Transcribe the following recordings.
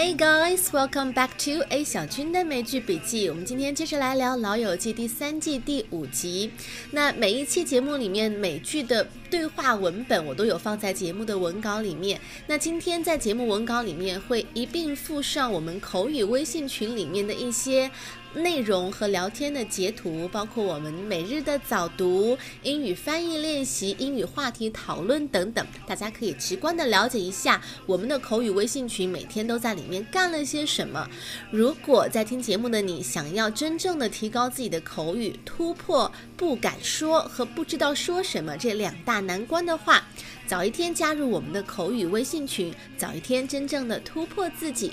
Hey guys, welcome back to A 小军的美剧笔记。我们今天接着来聊《老友记》第三季第五集。那每一期节目里面美剧的对话文本，我都有放在节目的文稿里面。那今天在节目文稿里面会一并附上我们口语微信群里面的一些。内容和聊天的截图，包括我们每日的早读、英语翻译练习、英语话题讨论等等，大家可以直观的了解一下我们的口语微信群每天都在里面干了些什么。如果在听节目的你想要真正的提高自己的口语，突破不敢说和不知道说什么这两大难关的话，早一天加入我们的口语微信群，早一天真正的突破自己。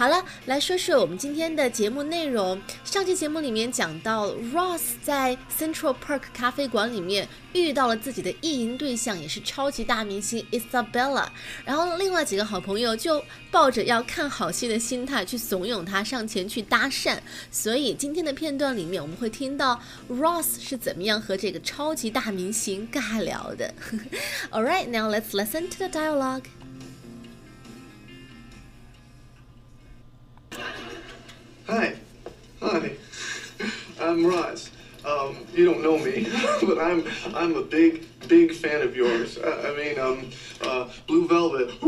好了，来说说我们今天的节目内容。上期节目里面讲到，Ross 在 Central Park 咖啡馆里面遇到了自己的意淫对象，也是超级大明星 Isabella。然后另外几个好朋友就抱着要看好戏的心态去怂恿他上前去搭讪。所以今天的片段里面，我们会听到 Ross 是怎么样和这个超级大明星尬聊的。All right, now let's listen to the dialogue. Hi. Hi. I'm Ross. Um, you don't know me, but I'm I'm a big big fan of yours. I, I mean, um, uh, Blue Velvet.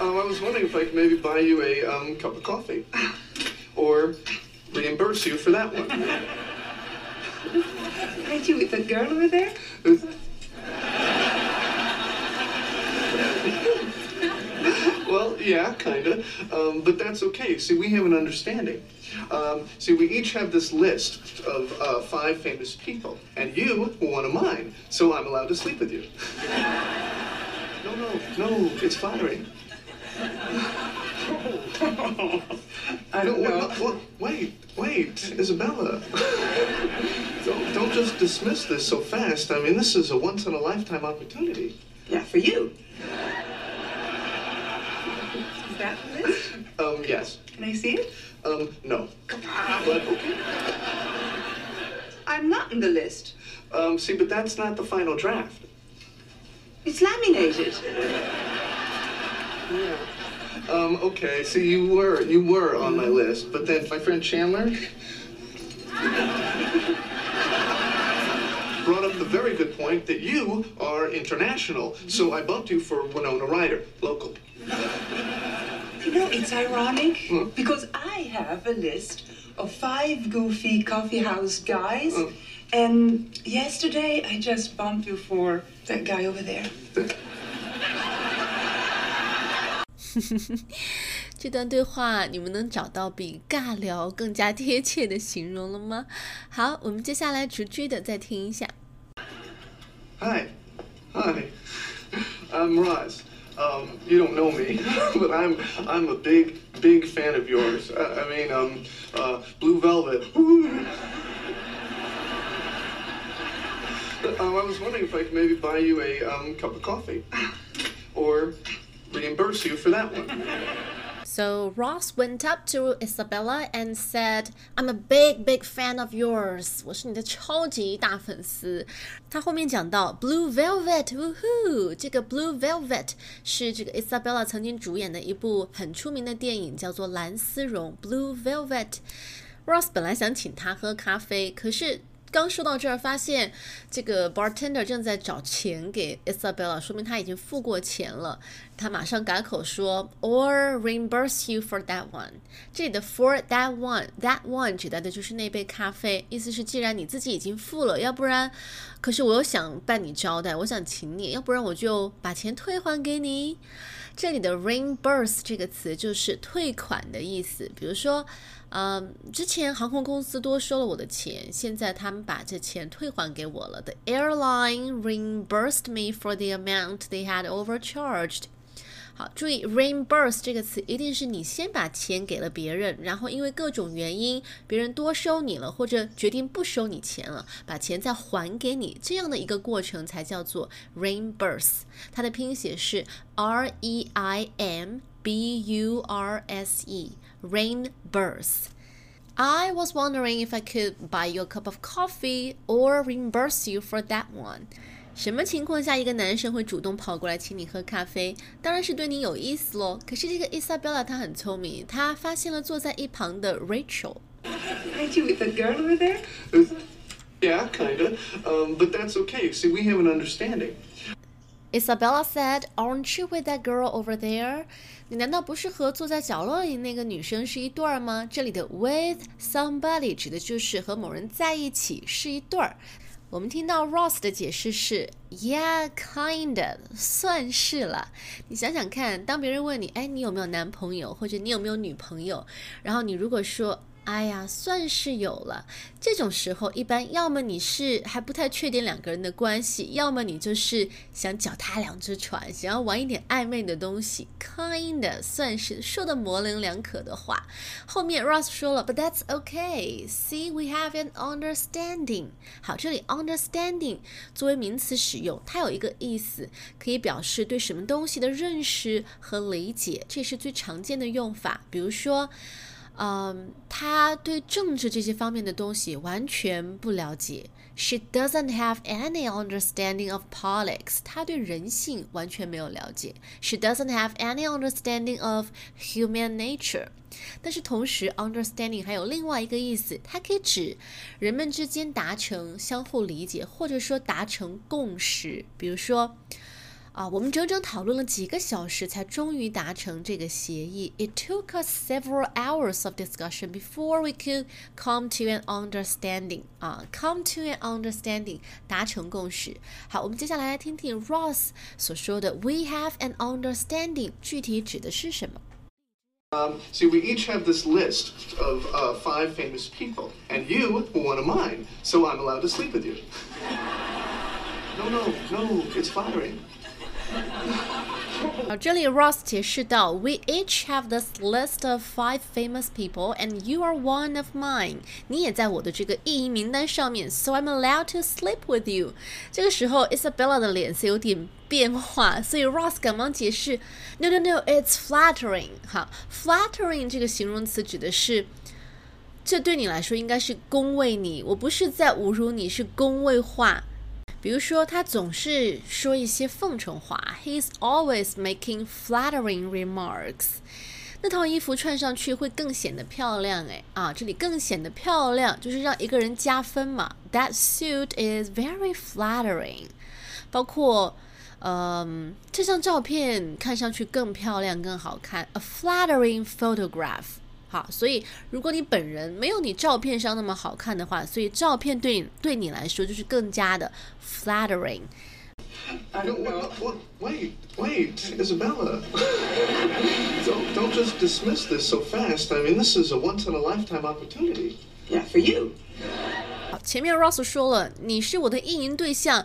um, I was wondering if I could maybe buy you a um, cup of coffee, or reimburse you for that one. Aren't you with the girl over there? Well, yeah, kinda. Um, but that's okay. See, we have an understanding. Um, see, we each have this list of uh, five famous people, and you were one of mine, so I'm allowed to sleep with you. no, no, no, it's flattering. I don't No, know. wait, wait, wait, Isabella. don't, don't just dismiss this so fast. I mean, this is a once in a lifetime opportunity. Yeah, for you. Is that the list? Um, yes. Can I see it? Um, no. But okay. I'm not in the list. Um, see, but that's not the final draft. It's laminated. Yeah. Um, okay, see, you were, you were on my list, but then my friend Chandler brought up the very good point that you are international, so I bumped you for Winona Ryder, local. You know, it's ironic Hmm. because I have a list of five goofy coffee house guys, Hmm. and yesterday I just bumped you for that guy over there. 这段对话你们能找到比尬聊更加贴切的形容了吗？好，我们接下来逐句的再听一下。 Hi. Hi. I'm Ross. Um, you don't know me, but I'm I'm a big big fan of yours. I, I mean, um, uh, Blue Velvet. um, I was wondering if I could maybe buy you a um, cup of coffee, or reimburse you for that one. So Ross went up to Isabella and said, "I'm a big, big fan of yours. 我是你的超级大粉丝。”他后面讲到 Blue Velvet，呜呼，这个 Blue Velvet 是这个 Isabella 曾经主演的一部很出名的电影，叫做《蓝丝绒》（Blue Velvet）。Ross 本来想请他喝咖啡，可是刚说到这儿，发现这个 bartender 正在找钱给 Isabella，说明他已经付过钱了。 他马上改口说，or reimburse you for that one。这里的 for that one，that one 指代的就是那杯咖啡，意思是既然你自己已经付了，要不然，可是我又想办你招待，我想请你，要不然我就把钱退还给你。这里的 reimburse 这个词就是退款的意思，比如说。嗯，之前航空公司多收了我的钱，现在他们把这钱退还给我了。The airline reimbursed me for the amount they had overcharged. 好，注意 reimburse 这个词一定是你先把钱给了别人，然后因为各种原因，别人多收你了，或者决定不收你钱了，把钱再还给你，这样的一个过程才叫做 reimburse。它的拼写是 R E I M B U R S E，reimburse。I was wondering if I could buy you a cup of coffee or reimburse you for that one. 什么情况下一个男生会主动跑过来请你喝咖啡？当然是对你有意思喽。可是这个 Isabella 她很聪明，她发现了坐在一旁的 Rachel。Aren't you with the girl over there? Yeah, kinda. Um, but that's okay. See, we have an understanding. Isabella said, "Aren't you with that girl over there?" 你难道不是和坐在角落里那个女生是一对儿吗？这里的 with somebody 指的就是和某人在一起是一对儿。我们听到 Ross 的解释是，Yeah, kinda，算是了。你想想看，当别人问你，哎，你有没有男朋友，或者你有没有女朋友，然后你如果说，哎呀，算是有了。这种时候，一般要么你是还不太确定两个人的关系，要么你就是想脚踏两只船，想要玩一点暧昧的东西。Kinda 算是说的模棱两可的话。后面 Ross 说了，But that's okay. See, we have an understanding. 好，这里 understanding 作为名词使用，它有一个意思，可以表示对什么东西的认识和理解，这是最常见的用法。比如说。嗯，他对政治这些方面的东西完全不了解。She doesn't have any understanding of politics。她对人性完全没有了解。She doesn't have any understanding of human nature。但是同时，understanding 还有另外一个意思，它可以指人们之间达成相互理解，或者说达成共识。比如说。啊，我们整整讨论了几个小时，才终于达成这个协议。It took us several hours of discussion before we could come to an understanding. 啊，come to an understanding，达成共识。好，我们接下来来听听 Ross 所说的 "We have an understanding" 具体指的是什么？Um, see, we each have this list of uh, five famous people, and you were one of mine, so I'm allowed to sleep with you. No, no, no, it's flattering. 好，这里 Ross 解释到，We each have this list of five famous people, and you are one of mine。你也在我的这个意淫名单上面，so I'm allowed to sleep with you。这个时候，Isabella 的脸色有点变化，所以 Ross 赶忙解释，No, no, no, it's flattering。哈，flattering 这个形容词指的是。这对你来说应该是恭维你，我不是在侮辱你，是恭维话。比如说，他总是说一些奉承话，He's always making flattering remarks。那套衣服穿上去会更显得漂亮，哎啊，这里更显得漂亮，就是让一个人加分嘛。That suit is very flattering。包括，嗯，这张照片看上去更漂亮、更好看，a flattering photograph。好，所以如果你本人没有你照片上那么好看的话，所以照片对你对你来说就是更加的 flattering。Wait, wait, Isabella. don't, don't just dismiss this so fast. I mean, this is a once in a lifetime opportunity. Yeah, for you. 好，前面 Ross 说了，你是我的意淫对象。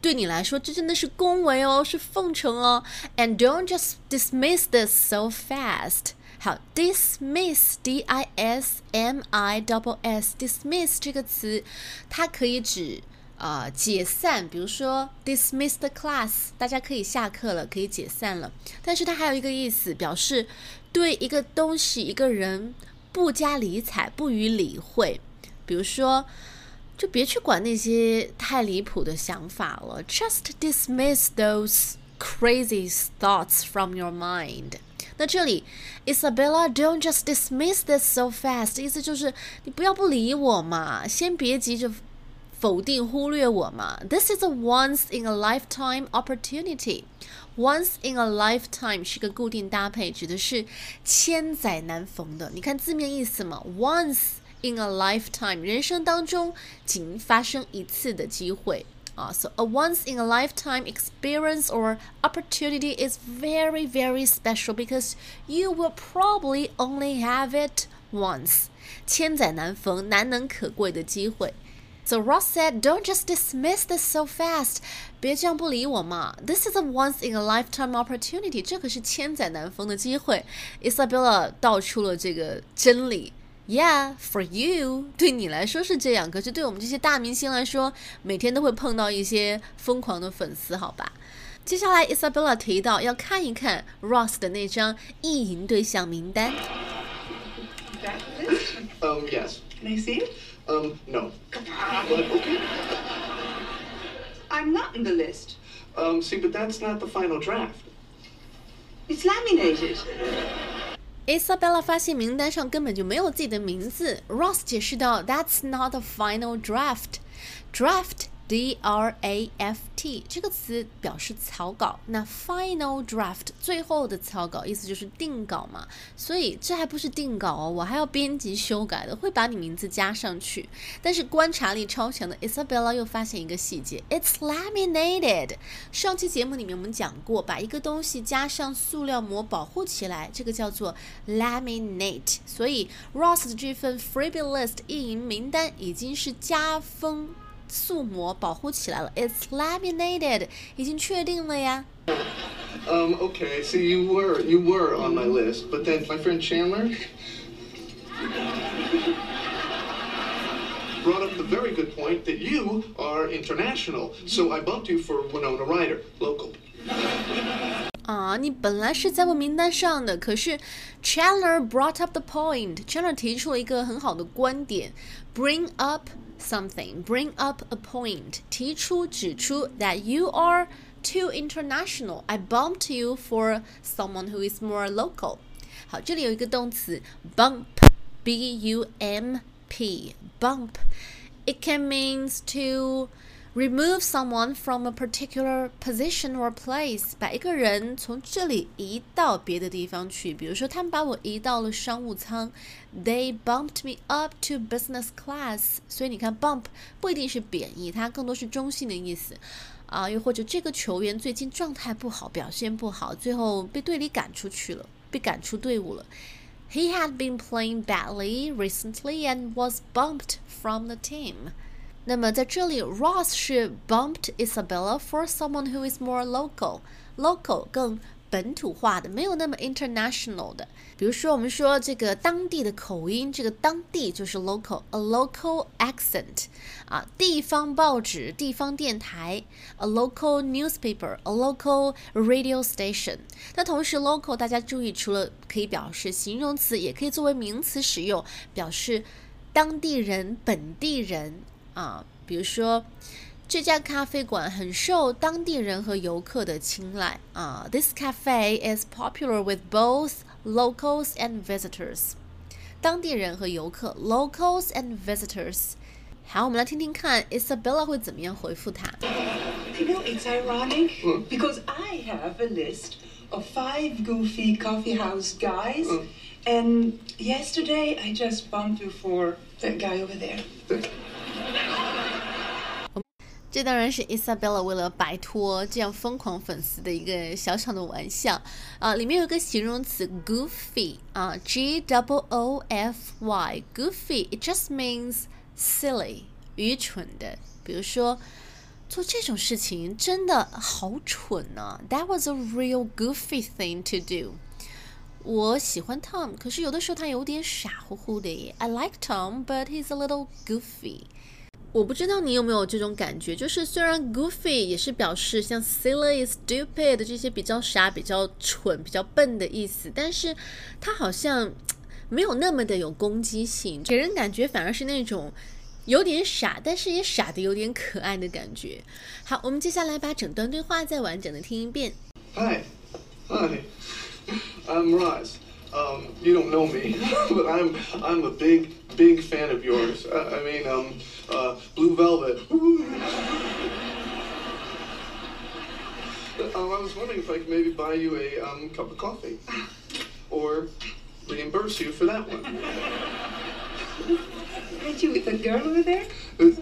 对你来说，这真的是恭维哦，是奉承哦。And don't just dismiss this so fast. 好，dismiss，d i s m i double s，dismiss 这个词，它可以指呃解散，比如说 dismiss the class，大家可以下课了，可以解散了。但是它还有一个意思，表示对一个东西、一个人不加理睬，不予理会。比如说，就别去管那些太离谱的想法了，just dismiss those crazy thoughts from your mind。那这里，Isabella，don't just dismiss this so fast，意思就是你不要不理我嘛，先别急着否定、忽略我嘛。This is a once in a lifetime opportunity。Once in a lifetime 是个固定搭配，指的是千载难逢的。你看字面意思嘛，once in a lifetime，人生当中仅发生一次的机会。uh, so a once in a lifetime experience or opportunity is very, very special because you will probably only have it once. 千载难逢，难能可贵的机会。So Ross said, "Don't just dismiss this so fast." 别这样不理我嘛。This is a once in a lifetime opportunity. 这可是千载难逢的机会。Isabella 道出了这个真理。 Yeah, for you，对你来说是这样，可是对我们这些大明星来说，每天都会碰到一些疯狂的粉丝，好吧？接下来，Isabella 提到要看一看 Ross 的那张意淫对象名单。Um, yes. Can I see it? Um, no. Come on. But okay. I I'm not in the list. Um, see, but that's not the final draft. It's laminated. Isabella 发现名单上根本就没有自己的名字。Ross 解释道：“That's not a final draft. Draft D R A F T 这个词表示草稿，那 final draft 最后的草稿意思就是定稿嘛，所以这还不是定稿哦，我还要编辑修改的，会把你名字加上去。但是观察力超强的 Isabella 又发现一个细节，it's laminated。上期节目里面我们讲过，把一个东西加上塑料膜保护起来，这个叫做 laminate。所以 Ross 的这份 freebie list 意淫名单已经是加封。塑膜保护起来了，It's laminated，已经确定了呀。Um, okay, so you were you were on my list, but then my friend Chandler brought up the very good point that you are international, so I bumped you for Winona Ryder, local. 啊，你本来是在我名单上的，可是 Chandler brought up the point. Chandler 提出了一个很好的观点，bring up something, bring up a point，提出指出 that you are too international. I bumped you for someone who is more local. 好，这里有一个动词 bump，b u m p，bump。It can means to remove someone from a particular position or place，把一个人从这里移到别的地方去。比如说，他们把我移到了商务舱，They bumped me up to business class。所以你看，bump 不一定是贬义，它更多是中性的意思啊。又或者这个球员最近状态不好，表现不好，最后被队里赶出去了，被赶出队伍了。He had been playing badly recently and was bumped from the team. 那么在这里，Ross 是 bumped Isabella for someone who is more local，local 更本土化的，没有那么 international 的。比如说，我们说这个当地的口音，这个当地就是 local，a local accent 啊，地方报纸、地方电台，a local newspaper，a local radio station。那同时，local 大家注意，除了可以表示形容词，也可以作为名词使用，表示当地人、本地人。啊，比如说这家咖啡馆很受当地人和游客的青睐啊。This cafe is popular with both locals and visitors。当地人和游客，locals and visitors。好，我们来听听看 Isabella 会怎么样回复他。You know, it's ironic because I have a list of five goofy coffee house guys, and yesterday I just bumped you for that guy over there. 这当然是 Isabella 为了摆脱这样疯狂粉丝的一个小小的玩笑啊！里面有一个形容词 goofy 啊，G W O F Y，goofy，it just means silly，愚蠢的。比如说，做这种事情真的好蠢啊！That was a real goofy thing to do。我喜欢 Tom，可是有的时候他有点傻乎乎的耶。I like Tom，but he's a little goofy。 我不知道你有没有这种感觉，就是虽然 goofy 也是表示像 silly、stupid 这些比较傻、比较蠢、比较笨的意思，但是它好像没有那么的有攻击性，给人感觉反而是那种有点傻，但是也傻的有点可爱的感觉。好，我们接下来把整段对话再完整的听一遍。Hi, hi, I'm Ross. Um, you don't know me, but I'm I'm a big big fan of yours. I, I mean, um, uh, Blue Velvet. um, I was wondering if I could maybe buy you a um, cup of coffee, or reimburse you for that one. Aren't you with the girl over there?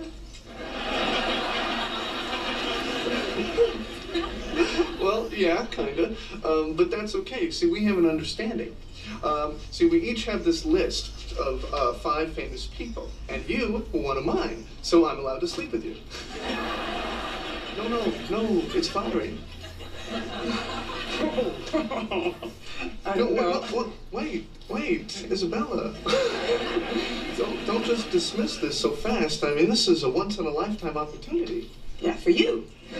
Well, yeah, kinda. Um, but that's okay. See, we have an understanding. Um, see, we each have this list of uh, five famous people, and you were one of mine, so I'm allowed to sleep with you. No, no, no, it's flattering. No, wait, wait, wait, wait, Isabella. don't, don't just dismiss this so fast. I mean, this is a once in a lifetime opportunity. Yeah, for you. Is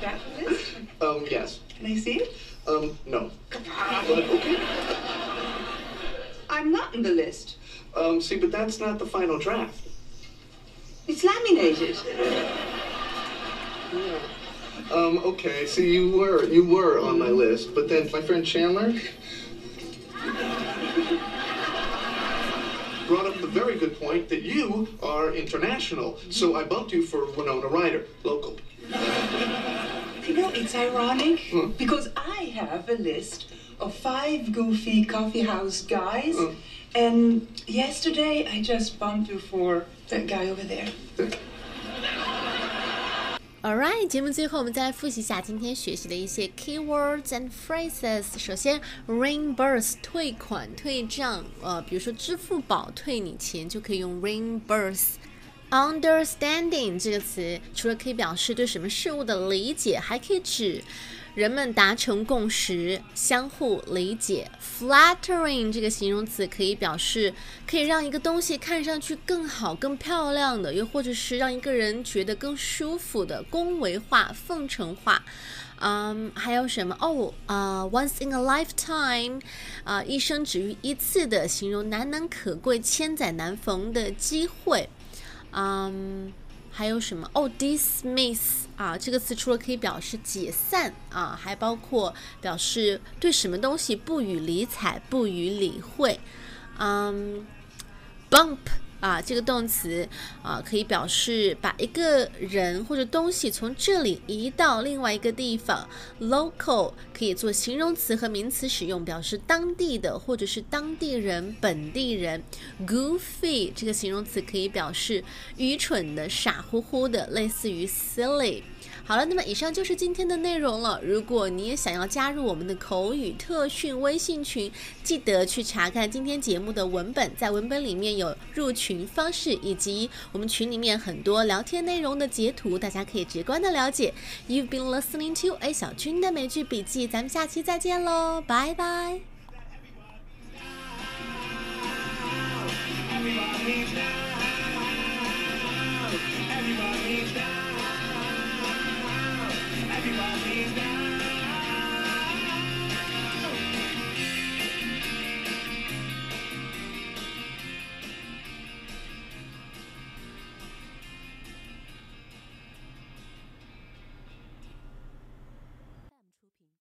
that the list? Um, yes. Can I see it? Um, no. But okay. I'm not in the list. Um, see, but that's not the final draft. It's laminated. Yeah. Um, okay, so you were you were on my list, but then my friend Chandler brought up the very good point that you are international. So I bumped you for Winona Ryder, local. You know, it's ironic Hmm. because I have a list of five goofy coffee house guys, Hmm. and yesterday I just bumped you for that guy over there. Alright，节目最后我们再来复习一下今天学习的一些 keywords and phrases。首先，reimburse 退款、退账，呃，比如说支付宝退你钱就可以用 reimburse。Understanding 这个词，除了可以表示对什么事物的理解，还可以指人们达成共识、相互理解。Flattering 这个形容词可以表示可以让一个东西看上去更好、更漂亮的，又或者是让一个人觉得更舒服的，恭维话、奉承话。嗯，还有什么？哦，啊、o n c e in a lifetime，啊、一生只遇一次的，形容难能可贵、千载难逢的机会。嗯，还有什么？哦，dismiss 啊，这个词除了可以表示解散啊，还包括表示对什么东西不予理睬、不予理会。嗯，bump 啊，这个动词啊，可以表示把一个人或者东西从这里移到另外一个地方。local 可以做形容词和名词使用，表示当地的或者是当地人、本地人。goofy 这个形容词可以表示愚蠢的、傻乎乎的，类似于 silly。好了，那么以上就是今天的内容了。如果你也想要加入我们的口语特训微信群，记得去查看今天节目的文本，在文本里面有入群方式以及我们群里面很多聊天内容的截图，大家可以直观的了解。You've been listening to A 小军的美剧笔记，咱们下期再见喽，拜拜。